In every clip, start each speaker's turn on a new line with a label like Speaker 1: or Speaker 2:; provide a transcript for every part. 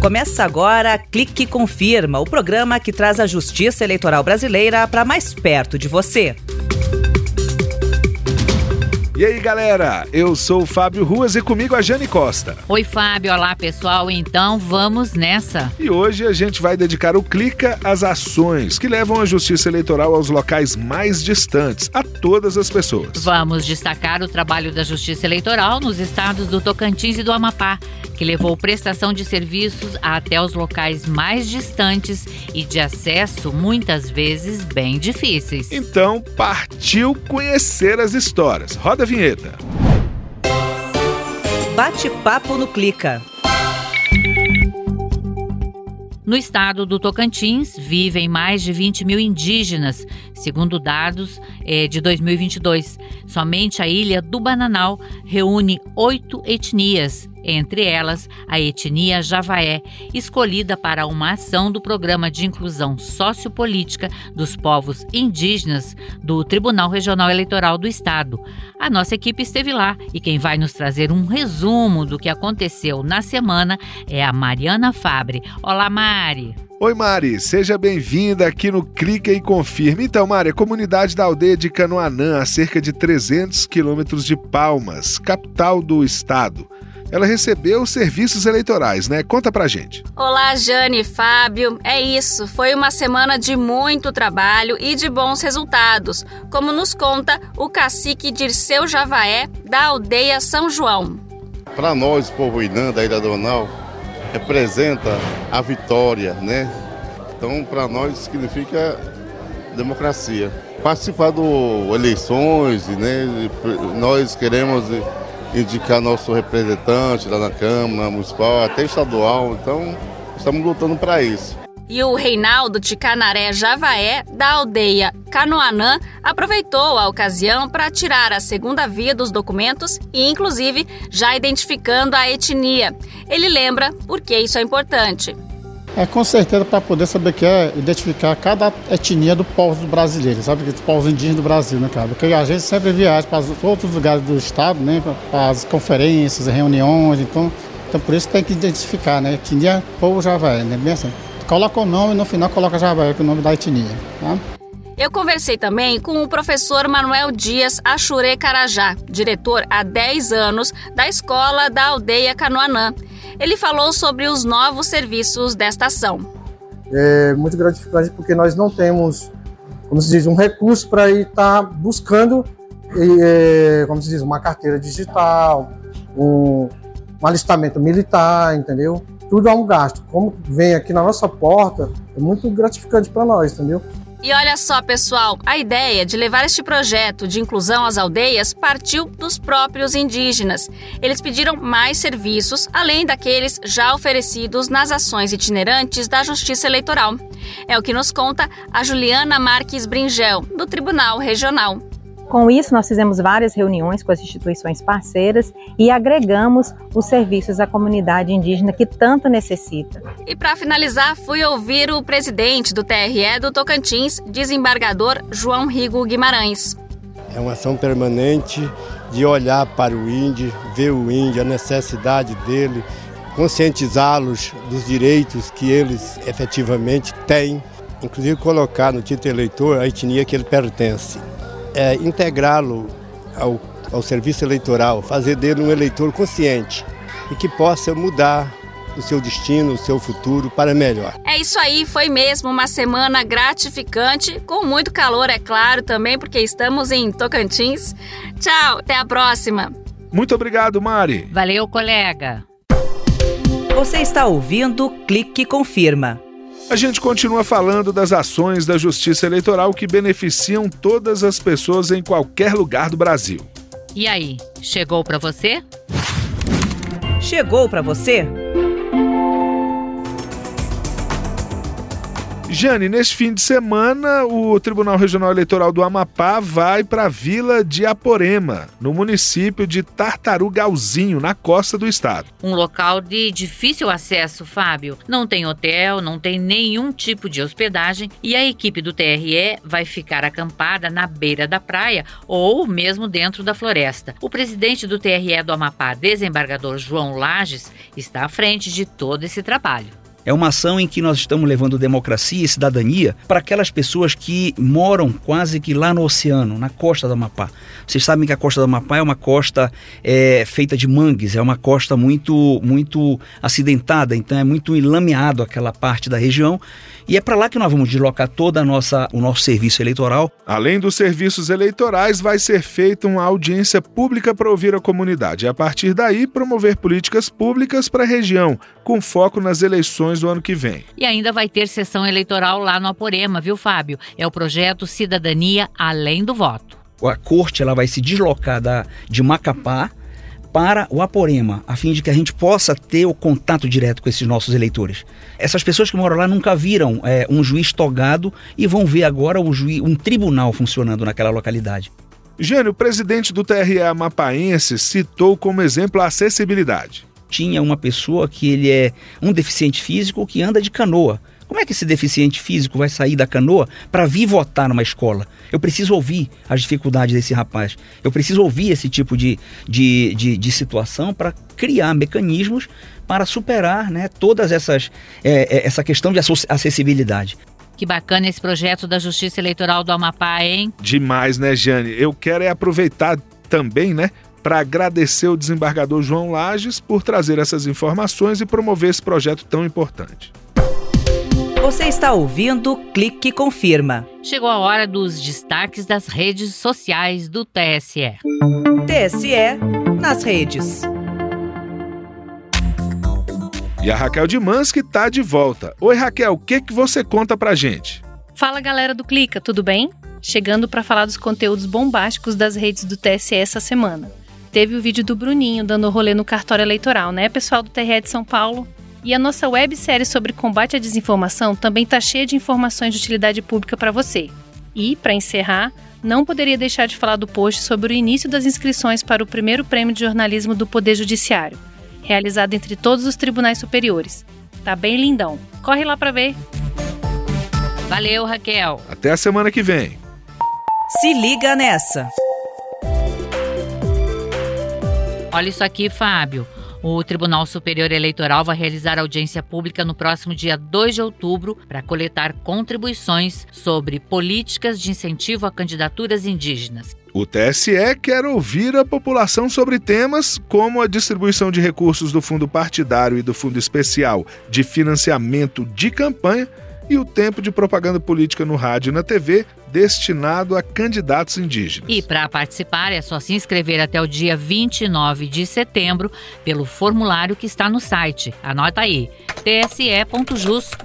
Speaker 1: Começa agora Clique Confirma, o programa que traz a justiça eleitoral brasileira para mais perto de você.
Speaker 2: E aí, galera? Eu sou o Fábio Ruas e comigo a Jane Costa.
Speaker 3: Oi, Fábio. Olá, pessoal. Então, vamos nessa.
Speaker 2: E hoje a gente vai dedicar o Clica às ações que levam a justiça eleitoral aos locais mais distantes, a todas as pessoas.
Speaker 3: Vamos destacar o trabalho da justiça eleitoral nos estados do Tocantins e do Amapá, que levou prestação de serviços até os locais mais distantes e de acesso muitas vezes bem difíceis.
Speaker 2: Então, partiu conhecer as histórias. Roda vinheta.
Speaker 1: Bate-papo no Clica.
Speaker 3: No estado do Tocantins, vivem mais de 20 mil indígenas, segundo dados é, de 2022. Somente a ilha do Bananal reúne oito etnias, entre elas a etnia Javaé, escolhida para uma ação do Programa de Inclusão Sociopolítica dos Povos Indígenas do Tribunal Regional Eleitoral do Estado. A nossa equipe esteve lá e quem vai nos trazer um resumo do que aconteceu na semana é a Mariana Fabre. Olá, Mari!
Speaker 2: Oi, Mari, seja bem-vinda aqui no Clica e Confirme. Então, Mari, a comunidade da aldeia de Canoanã, a cerca de 300 quilômetros de Palmas, capital do estado ela recebeu serviços eleitorais, né? Conta pra gente.
Speaker 4: Olá, Jane e Fábio. É isso, foi uma semana de muito trabalho e de bons resultados, como nos conta o cacique Dirceu Javaé, da aldeia São João.
Speaker 5: Para nós, povo Inã da Ilha do Anal, representa a vitória, né? Então, para nós, significa democracia. Participar das eleições, né? Nós queremos indicar nosso representante lá na Câmara Municipal, até estadual. Então, estamos lutando para isso.
Speaker 4: E o Reinaldo de Canaré Javaé, da aldeia Canoanã, aproveitou a ocasião para tirar a segunda via dos documentos e, inclusive, já identificando a etnia. Ele lembra por que isso é importante.
Speaker 6: É com certeza para poder saber que é identificar cada etnia do povo brasileiro, sabe? Dos povos indígenas do Brasil, né, cara? Porque a gente sempre viaja para outros lugares do estado, né? Para as conferências, reuniões, então, então por isso tem que identificar, né? Etnia, povo Javaé, né? Bem assim. Coloca o nome e no final coloca Javaé, que é o nome da etnia, tá?
Speaker 4: Eu conversei também com o professor Manuel Dias Achure Carajá, diretor há 10 anos da escola da aldeia Canoanã ele falou sobre os novos serviços desta ação.
Speaker 7: É muito gratificante porque nós não temos, como se diz, um recurso para estar tá buscando, é, como se diz, uma carteira digital, um, um alistamento militar, entendeu? Tudo é um gasto. Como vem aqui na nossa porta, é muito gratificante para nós, entendeu?
Speaker 4: E olha só, pessoal, a ideia de levar este projeto de inclusão às aldeias partiu dos próprios indígenas. Eles pediram mais serviços, além daqueles já oferecidos nas ações itinerantes da Justiça Eleitoral. É o que nos conta a Juliana Marques Bringel, do Tribunal Regional.
Speaker 8: Com isso, nós fizemos várias reuniões com as instituições parceiras e agregamos os serviços à comunidade indígena que tanto necessita.
Speaker 4: E para finalizar, fui ouvir o presidente do TRE do Tocantins, desembargador João Rigo Guimarães.
Speaker 9: É uma ação permanente de olhar para o índio, ver o índio, a necessidade dele, conscientizá-los dos direitos que eles efetivamente têm, inclusive colocar no título eleitor a etnia que ele pertence é, integrá-lo ao, ao serviço eleitoral, fazer dele um eleitor consciente e que possa mudar o seu destino, o seu futuro para melhor.
Speaker 4: É isso aí, foi mesmo uma semana gratificante, com muito calor, é claro, também, porque estamos em Tocantins. Tchau, até a próxima.
Speaker 2: Muito obrigado, Mari.
Speaker 3: Valeu, colega.
Speaker 1: Você está ouvindo Clique Confirma.
Speaker 2: A gente continua falando das ações da Justiça Eleitoral que beneficiam todas as pessoas em qualquer lugar do Brasil.
Speaker 3: E aí, chegou para você?
Speaker 1: Chegou para você?
Speaker 2: Jane, neste fim de semana, o Tribunal Regional Eleitoral do Amapá vai para a vila de Aporema, no município de Tartarugalzinho, na costa do estado.
Speaker 3: Um local de difícil acesso, Fábio. Não tem hotel, não tem nenhum tipo de hospedagem e a equipe do TRE vai ficar acampada na beira da praia ou mesmo dentro da floresta. O presidente do TRE do Amapá, desembargador João Lages, está à frente de todo esse trabalho.
Speaker 10: É uma ação em que nós estamos levando democracia e cidadania para aquelas pessoas que moram quase que lá no oceano, na costa do Amapá. Vocês sabem que a costa do Amapá é uma costa é, feita de mangues, é uma costa muito, muito acidentada, então é muito enlameado aquela parte da região. E é para lá que nós vamos deslocar toda a nossa, o nosso serviço eleitoral.
Speaker 2: Além dos serviços eleitorais, vai ser feita uma audiência pública para ouvir a comunidade e, a partir daí, promover políticas públicas para a região, com foco nas eleições do ano que vem.
Speaker 3: E ainda vai ter sessão eleitoral lá no Aporema, viu, Fábio? É o projeto Cidadania Além do Voto.
Speaker 10: A corte ela vai se deslocar da, de Macapá para o Aporema, a fim de que a gente possa ter o contato direto com esses nossos eleitores. Essas pessoas que moram lá nunca viram é, um juiz togado e vão ver agora um, juiz, um tribunal funcionando naquela localidade.
Speaker 2: Jânio, o presidente do TRE Amapaense citou como exemplo a acessibilidade.
Speaker 10: Tinha uma pessoa que ele é um deficiente físico que anda de canoa. Como é que esse deficiente físico vai sair da canoa para vir votar numa escola? Eu preciso ouvir as dificuldades desse rapaz. Eu preciso ouvir esse tipo de, de, de, de situação para criar mecanismos para superar né, todas essas é, essa questão de acessibilidade.
Speaker 3: Que bacana esse projeto da Justiça Eleitoral do Amapá, hein?
Speaker 2: Demais, né, Jane? Eu quero é aproveitar também, né, para agradecer o desembargador João Lages por trazer essas informações e promover esse projeto tão importante.
Speaker 1: Você está ouvindo Clique Confirma.
Speaker 3: Chegou a hora dos destaques das redes sociais do TSE.
Speaker 1: TSE nas redes.
Speaker 2: E a Raquel de Mansky está de volta. Oi, Raquel, o que, que você conta pra gente?
Speaker 11: Fala, galera do Clica, tudo bem? Chegando para falar dos conteúdos bombásticos das redes do TSE essa semana. Teve o vídeo do Bruninho dando rolê no cartório eleitoral, né, pessoal do TRE de São Paulo? E a nossa websérie sobre combate à desinformação também está cheia de informações de utilidade pública para você. E, para encerrar, não poderia deixar de falar do post sobre o início das inscrições para o primeiro prêmio de jornalismo do Poder Judiciário, realizado entre todos os tribunais superiores. Tá bem lindão. Corre lá para ver.
Speaker 3: Valeu, Raquel.
Speaker 2: Até a semana que vem.
Speaker 1: Se liga nessa.
Speaker 3: Olha isso aqui, Fábio. O Tribunal Superior Eleitoral vai realizar audiência pública no próximo dia 2 de outubro para coletar contribuições sobre políticas de incentivo a candidaturas indígenas.
Speaker 2: O TSE quer ouvir a população sobre temas como a distribuição de recursos do Fundo Partidário e do Fundo Especial de Financiamento de Campanha e o tempo de propaganda política no rádio e na TV destinado a candidatos indígenas.
Speaker 3: E para participar é só se inscrever até o dia 29 de setembro pelo formulário que está no site. Anota aí: tse.jus.br.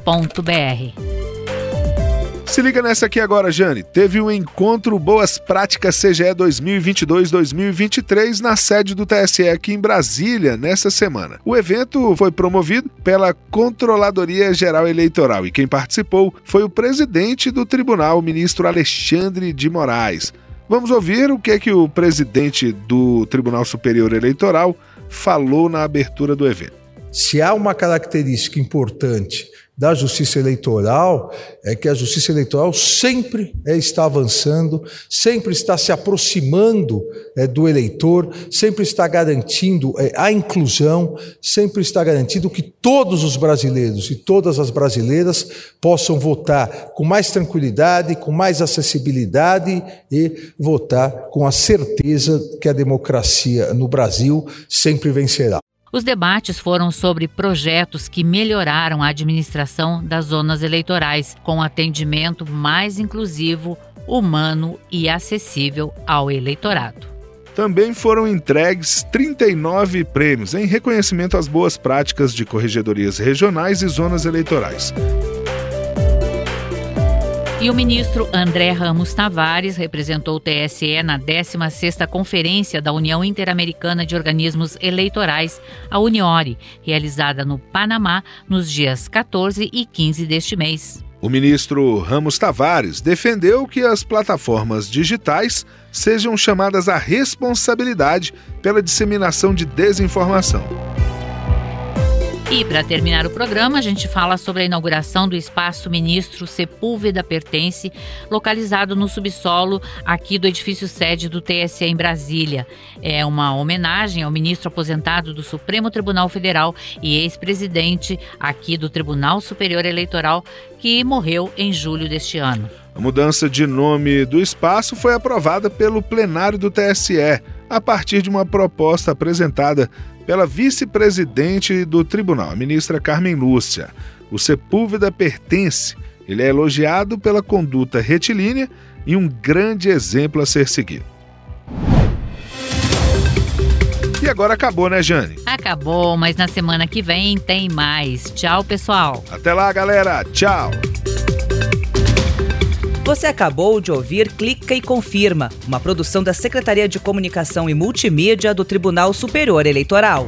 Speaker 2: Se liga nessa aqui agora, Jane. Teve um encontro Boas Práticas CGE 2022-2023 na sede do TSE aqui em Brasília nessa semana. O evento foi promovido pela Controladoria Geral Eleitoral e quem participou foi o presidente do tribunal, o ministro Alexandre de Moraes. Vamos ouvir o que é que o presidente do Tribunal Superior Eleitoral falou na abertura do evento.
Speaker 12: Se há uma característica importante da justiça eleitoral é que a justiça eleitoral sempre é, está avançando, sempre está se aproximando é, do eleitor, sempre está garantindo é, a inclusão, sempre está garantindo que todos os brasileiros e todas as brasileiras possam votar com mais tranquilidade, com mais acessibilidade e votar com a certeza que a democracia no Brasil sempre vencerá.
Speaker 3: Os debates foram sobre projetos que melhoraram a administração das zonas eleitorais, com atendimento mais inclusivo, humano e acessível ao eleitorado.
Speaker 2: Também foram entregues 39 prêmios em reconhecimento às boas práticas de corregedorias regionais e zonas eleitorais.
Speaker 3: E o ministro André Ramos Tavares representou o TSE na 16ª Conferência da União Interamericana de Organismos Eleitorais, a Uniore, realizada no Panamá nos dias 14 e 15 deste mês.
Speaker 2: O ministro Ramos Tavares defendeu que as plataformas digitais sejam chamadas à responsabilidade pela disseminação de desinformação.
Speaker 3: E para terminar o programa, a gente fala sobre a inauguração do espaço Ministro Sepúlveda Pertence, localizado no subsolo aqui do edifício sede do TSE em Brasília. É uma homenagem ao ministro aposentado do Supremo Tribunal Federal e ex-presidente aqui do Tribunal Superior Eleitoral, que morreu em julho deste ano.
Speaker 2: A mudança de nome do espaço foi aprovada pelo plenário do TSE, a partir de uma proposta apresentada pela vice-presidente do tribunal, a ministra Carmen Lúcia. O Sepúlveda pertence. Ele é elogiado pela conduta retilínea e um grande exemplo a ser seguido. E agora acabou, né, Jane?
Speaker 3: Acabou, mas na semana que vem tem mais. Tchau, pessoal.
Speaker 2: Até lá, galera. Tchau.
Speaker 1: Você acabou de ouvir Clica e Confirma, uma produção da Secretaria de Comunicação e Multimídia do Tribunal Superior Eleitoral.